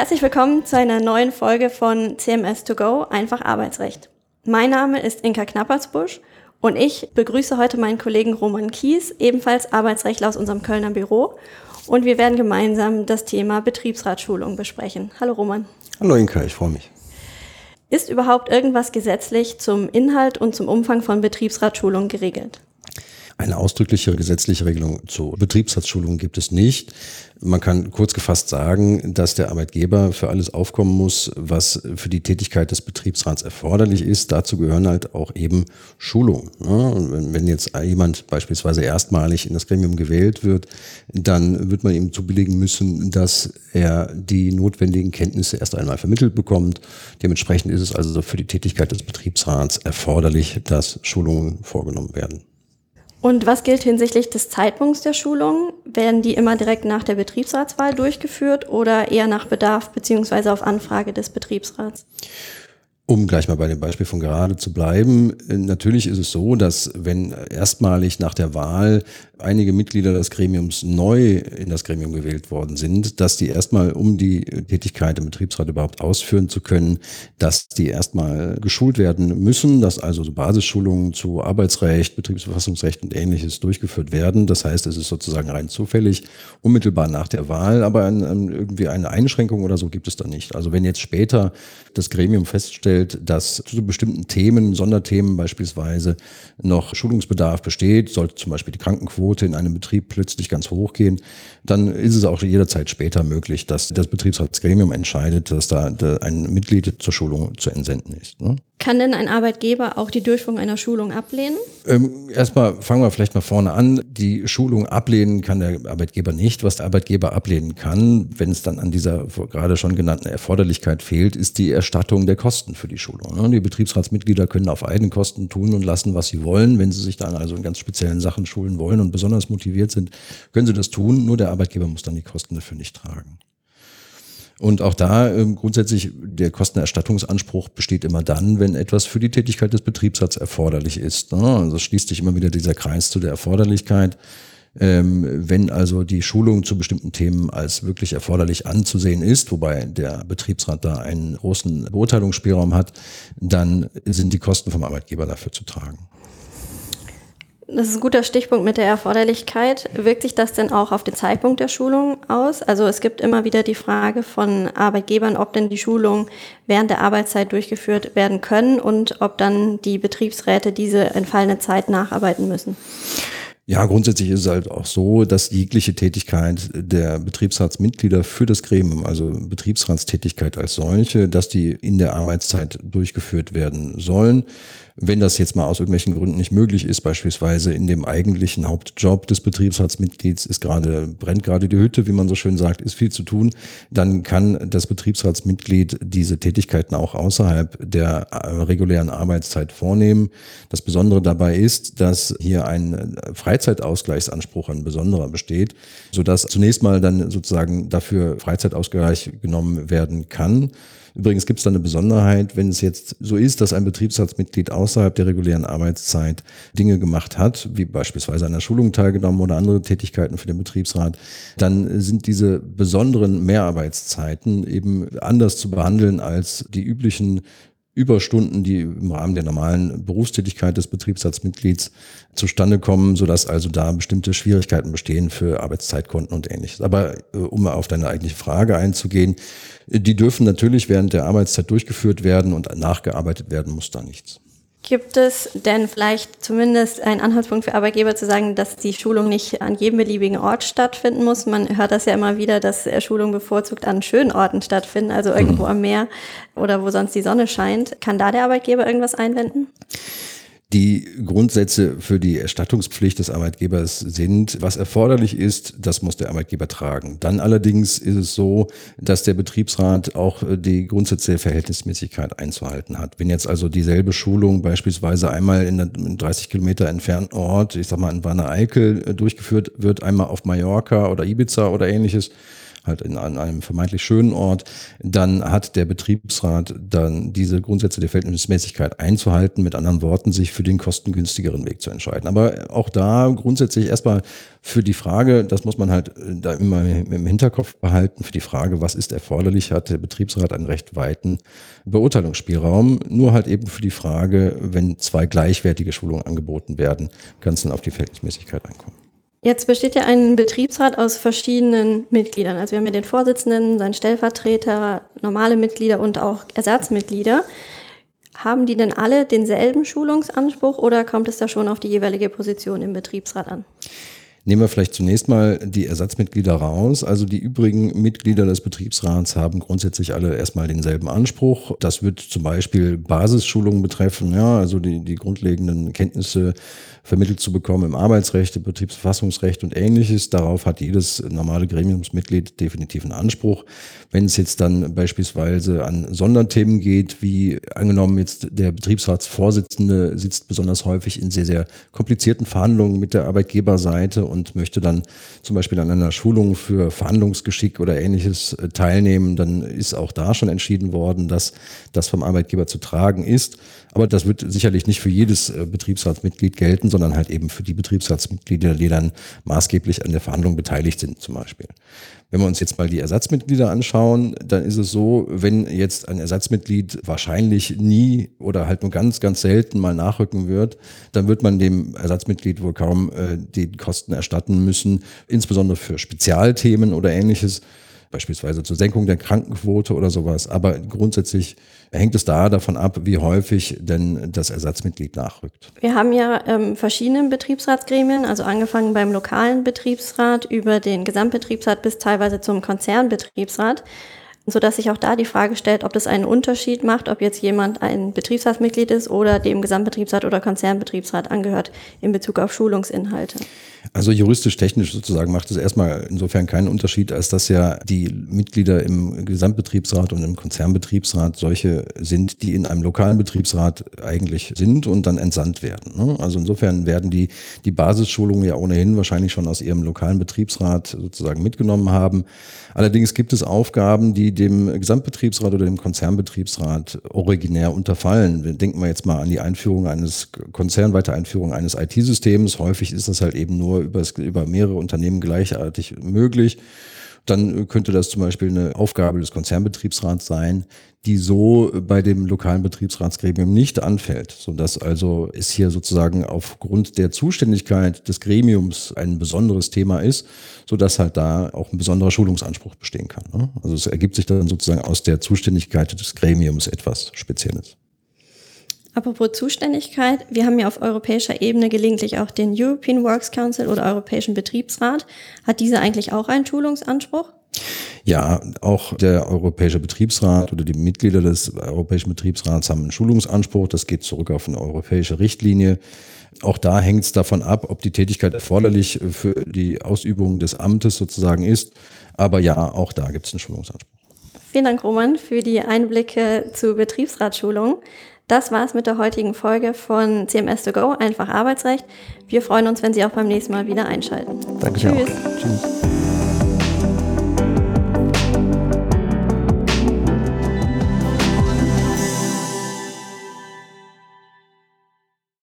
Herzlich willkommen zu einer neuen Folge von CMS 2 Go, einfach Arbeitsrecht. Mein Name ist Inka Knappersbusch und ich begrüße heute meinen Kollegen Roman Kies, ebenfalls Arbeitsrechtler aus unserem Kölner Büro. Und wir werden gemeinsam das Thema Betriebsratschulung besprechen. Hallo Roman. Hallo Inka, ich freue mich. Ist überhaupt irgendwas gesetzlich zum Inhalt und zum Umfang von Betriebsratschulungen geregelt? Eine ausdrückliche gesetzliche Regelung zur Betriebsratsschulung gibt es nicht. Man kann kurz gefasst sagen, dass der Arbeitgeber für alles aufkommen muss, was für die Tätigkeit des Betriebsrats erforderlich ist. Dazu gehören halt auch eben Schulungen. wenn jetzt jemand beispielsweise erstmalig in das Gremium gewählt wird, dann wird man ihm zubilligen müssen, dass er die notwendigen Kenntnisse erst einmal vermittelt bekommt. Dementsprechend ist es also für die Tätigkeit des Betriebsrats erforderlich, dass Schulungen vorgenommen werden. Und was gilt hinsichtlich des Zeitpunkts der Schulung? Werden die immer direkt nach der Betriebsratswahl durchgeführt oder eher nach Bedarf beziehungsweise auf Anfrage des Betriebsrats? Um gleich mal bei dem Beispiel von gerade zu bleiben, äh, natürlich ist es so, dass wenn erstmalig nach der Wahl einige Mitglieder des Gremiums neu in das Gremium gewählt worden sind, dass die erstmal, um die Tätigkeit im Betriebsrat überhaupt ausführen zu können, dass die erstmal geschult werden müssen, dass also so Basisschulungen zu Arbeitsrecht, Betriebsverfassungsrecht und ähnliches durchgeführt werden. Das heißt, es ist sozusagen rein zufällig, unmittelbar nach der Wahl, aber irgendwie eine Einschränkung oder so gibt es da nicht. Also wenn jetzt später das Gremium feststellt, feststellt, dass zu bestimmten Themen, Sonderthemen beispielsweise, noch Schulungsbedarf besteht, sollte zum Beispiel die Krankenquote in einem Betrieb plötzlich ganz hoch gehen, dann ist es auch jederzeit später möglich, dass das Betriebsratsgremium entscheidet, dass da ein Mitglied zur Schulung zu entsenden ist. Ne? Kann denn ein Arbeitgeber auch die Durchführung einer Schulung ablehnen? Ähm, erstmal fangen wir vielleicht mal vorne an. Die Schulung ablehnen kann der Arbeitgeber nicht. Was der Arbeitgeber ablehnen kann, wenn es dann an dieser gerade schon genannten Erforderlichkeit fehlt, ist die Erstattung der Kosten für die Schulung. Ne? Die Betriebsratsmitglieder können auf eigene Kosten tun und lassen, was sie wollen. Wenn sie sich dann also in ganz speziellen Sachen schulen wollen und besonders motiviert sind, können sie das tun. Nur der Arbeitgeber muss dann die Kosten dafür nicht tragen. Und auch da ähm, grundsätzlich der Kostenerstattungsanspruch besteht immer dann, wenn etwas für die Tätigkeit des Betriebsrats erforderlich ist. Ne? Also schließt sich immer wieder dieser Kreis zu der Erforderlichkeit. Ähm, wenn also die Schulung zu bestimmten Themen als wirklich erforderlich anzusehen ist, wobei der Betriebsrat da einen großen Beurteilungsspielraum hat, dann sind die Kosten vom Arbeitgeber dafür zu tragen. Das ist ein guter Stichpunkt mit der Erforderlichkeit. Wirkt sich das denn auch auf den Zeitpunkt der Schulung aus? Also es gibt immer wieder die Frage von Arbeitgebern, ob denn die Schulungen während der Arbeitszeit durchgeführt werden können und ob dann die Betriebsräte diese entfallene Zeit nacharbeiten müssen. Ja, grundsätzlich ist es halt auch so, dass jegliche Tätigkeit der Betriebsratsmitglieder für das Gremium, also Betriebsratstätigkeit als solche, dass die in der Arbeitszeit durchgeführt werden sollen. Wenn das jetzt mal aus irgendwelchen Gründen nicht möglich ist, beispielsweise in dem eigentlichen Hauptjob des Betriebsratsmitglieds ist gerade, brennt gerade die Hütte, wie man so schön sagt, ist viel zu tun, dann kann das Betriebsratsmitglied diese Tätigkeiten auch außerhalb der äh, regulären Arbeitszeit vornehmen. Das Besondere dabei ist, dass hier ein Freizeitausgleichsanspruch, ein besonderer besteht, sodass zunächst mal dann sozusagen dafür Freizeitausgleich genommen werden kann. Übrigens gibt es da eine Besonderheit, wenn es jetzt so ist, dass ein Betriebsratsmitglied außerhalb der regulären Arbeitszeit Dinge gemacht hat, wie beispielsweise an der Schulung teilgenommen oder andere Tätigkeiten für den Betriebsrat, dann sind diese besonderen Mehrarbeitszeiten eben anders zu behandeln als die üblichen Überstunden, die im Rahmen der normalen Berufstätigkeit des Betriebsratsmitglieds zustande kommen, sodass also da bestimmte Schwierigkeiten bestehen für Arbeitszeitkonten und ähnliches. Aber äh, um auf deine eigentliche Frage einzugehen, die dürfen natürlich während der Arbeitszeit durchgeführt werden und nachgearbeitet werden muss da nichts. Gibt es denn vielleicht zumindest einen Anhaltspunkt für Arbeitgeber zu sagen, dass die Schulung nicht an jedem beliebigen Ort stattfinden muss? Man hört das ja immer wieder, dass Schulungen bevorzugt an schönen Orten stattfinden, also irgendwo mhm. am Meer oder wo sonst die Sonne scheint. Kann da der Arbeitgeber irgendwas einwenden? Die Grundsätze für die Erstattungspflicht des Arbeitgebers sind, was erforderlich ist, das muss der Arbeitgeber tragen. Dann allerdings ist es so, dass der Betriebsrat auch die Grundsätze der Verhältnismäßigkeit einzuhalten hat. Wenn jetzt also dieselbe Schulung beispielsweise einmal in einem 30 Kilometer entfernten Ort, ich sag mal in Wanne Eickel, durchgeführt wird, einmal auf Mallorca oder Ibiza oder ähnliches, halt in, an einem vermeintlich schönen Ort, dann hat der Betriebsrat dann diese Grundsätze der Verhältnismäßigkeit einzuhalten, mit anderen Worten, sich für den kostengünstigeren Weg zu entscheiden. Aber auch da grundsätzlich erstmal für die Frage, das muss man halt äh, da immer im Hinterkopf behalten, für die Frage, was ist erforderlich, hat der Betriebsrat einen recht weiten Beurteilungsspielraum. Nur halt eben für die Frage, wenn zwei gleichwertige Schulungen angeboten werden, kann es dann auf die Verhältnismäßigkeit einkommen. Jetzt besteht ja ein Betriebsrat aus verschiedenen Mitgliedern. Also wir haben ja den Vorsitzenden, seinen Stellvertreter, normale Mitglieder und auch Ersatzmitglieder. Haben die denn alle denselben Schulungsanspruch oder kommt es da schon auf die jeweilige Position im Betriebsrat an? Nehmen wir vielleicht zunächst mal die Ersatzmitglieder raus. Also die übrigen Mitglieder des Betriebsrats haben grundsätzlich alle erstmal denselben Anspruch. Das wird zum Beispiel Basisschulungen betreffen, ja, also die, die grundlegenden Kenntnisse vermittelt zu bekommen im Arbeitsrecht, im Betriebsverfassungsrecht und ähnliches. Darauf hat jedes normale Gremiumsmitglied definitiv einen Anspruch. Wenn es jetzt dann beispielsweise an Sonderthemen geht, wie angenommen jetzt der Betriebsratsvorsitzende sitzt besonders häufig in sehr, sehr komplizierten Verhandlungen mit der Arbeitgeberseite und möchte dann zum Beispiel an einer Schulung für Verhandlungsgeschick oder ähnliches äh, teilnehmen, dann ist auch da schon entschieden worden, dass das vom Arbeitgeber zu tragen ist. Aber das wird sicherlich nicht für jedes äh, Betriebsratsmitglied gelten, sondern halt eben für die Betriebsratsmitglieder, die dann maßgeblich an der Verhandlung beteiligt sind zum Beispiel. Wenn wir uns jetzt mal die Ersatzmitglieder anschauen, dann ist es so, wenn jetzt ein Ersatzmitglied wahrscheinlich nie oder halt nur ganz, ganz selten mal nachrücken wird, dann wird man dem Ersatzmitglied wohl kaum äh, die Kosten erstatten müssen, insbesondere für Spezialthemen oder ähnliches beispielsweise zur Senkung der Krankenquote oder sowas. Aber grundsätzlich hängt es da davon ab, wie häufig denn das Ersatzmitglied nachrückt. Wir haben ja ähm, verschiedene Betriebsratsgremien, also angefangen beim lokalen Betriebsrat über den Gesamtbetriebsrat bis teilweise zum Konzernbetriebsrat sodass sich auch da die Frage stellt, ob das einen Unterschied macht, ob jetzt jemand ein Betriebsratsmitglied ist oder dem Gesamtbetriebsrat oder Konzernbetriebsrat angehört in Bezug auf Schulungsinhalte. Also juristisch-technisch sozusagen macht es erstmal insofern keinen Unterschied, als dass ja die Mitglieder im Gesamtbetriebsrat und im Konzernbetriebsrat solche sind, die in einem lokalen Betriebsrat eigentlich sind und dann entsandt werden. Ne? Also insofern werden die die Basisschulungen ja ohnehin wahrscheinlich schon aus ihrem lokalen Betriebsrat sozusagen mitgenommen haben. Allerdings gibt es Aufgaben, die dem Gesamtbetriebsrat oder dem Konzernbetriebsrat originär unterfallen. Wir denken mal jetzt mal an die Einführung eines konzernweite Einführung eines IT-Systems. Häufig ist das halt eben nur über, über mehrere Unternehmen gleichartig möglich dann könnte das zum Beispiel eine Aufgabe des Konzernbetriebsrats sein, die so bei dem lokalen Betriebsratsgremium nicht anfällt, sodass also es hier sozusagen aufgrund der Zuständigkeit des Gremiums ein besonderes Thema ist, sodass halt da auch ein besonderer Schulungsanspruch bestehen kann. Ne? Also es ergibt sich dann sozusagen aus der Zuständigkeit des Gremiums etwas Spezielles. Apropos Zuständigkeit, wir haben ja auf europäischer Ebene gelegentlich auch den European Works Council oder Europäischen Betriebsrat. Hat dieser eigentlich auch einen Schulungsanspruch? Ja, auch der Europäische Betriebsrat oder die Mitglieder des Europäischen Betriebsrats haben einen Schulungsanspruch. Das geht zurück auf eine europäische Richtlinie. Auch da hängt es davon ab, ob die Tätigkeit erforderlich für die Ausübung des Amtes sozusagen ist. Aber ja, auch da gibt es einen Schulungsanspruch. Vielen Dank, Roman, für die Einblicke zur Betriebsratsschulung. Das war's mit der heutigen Folge von CMS2Go, einfach Arbeitsrecht. Wir freuen uns, wenn Sie auch beim nächsten Mal wieder einschalten. Danke Tschüss. Auch. Tschüss.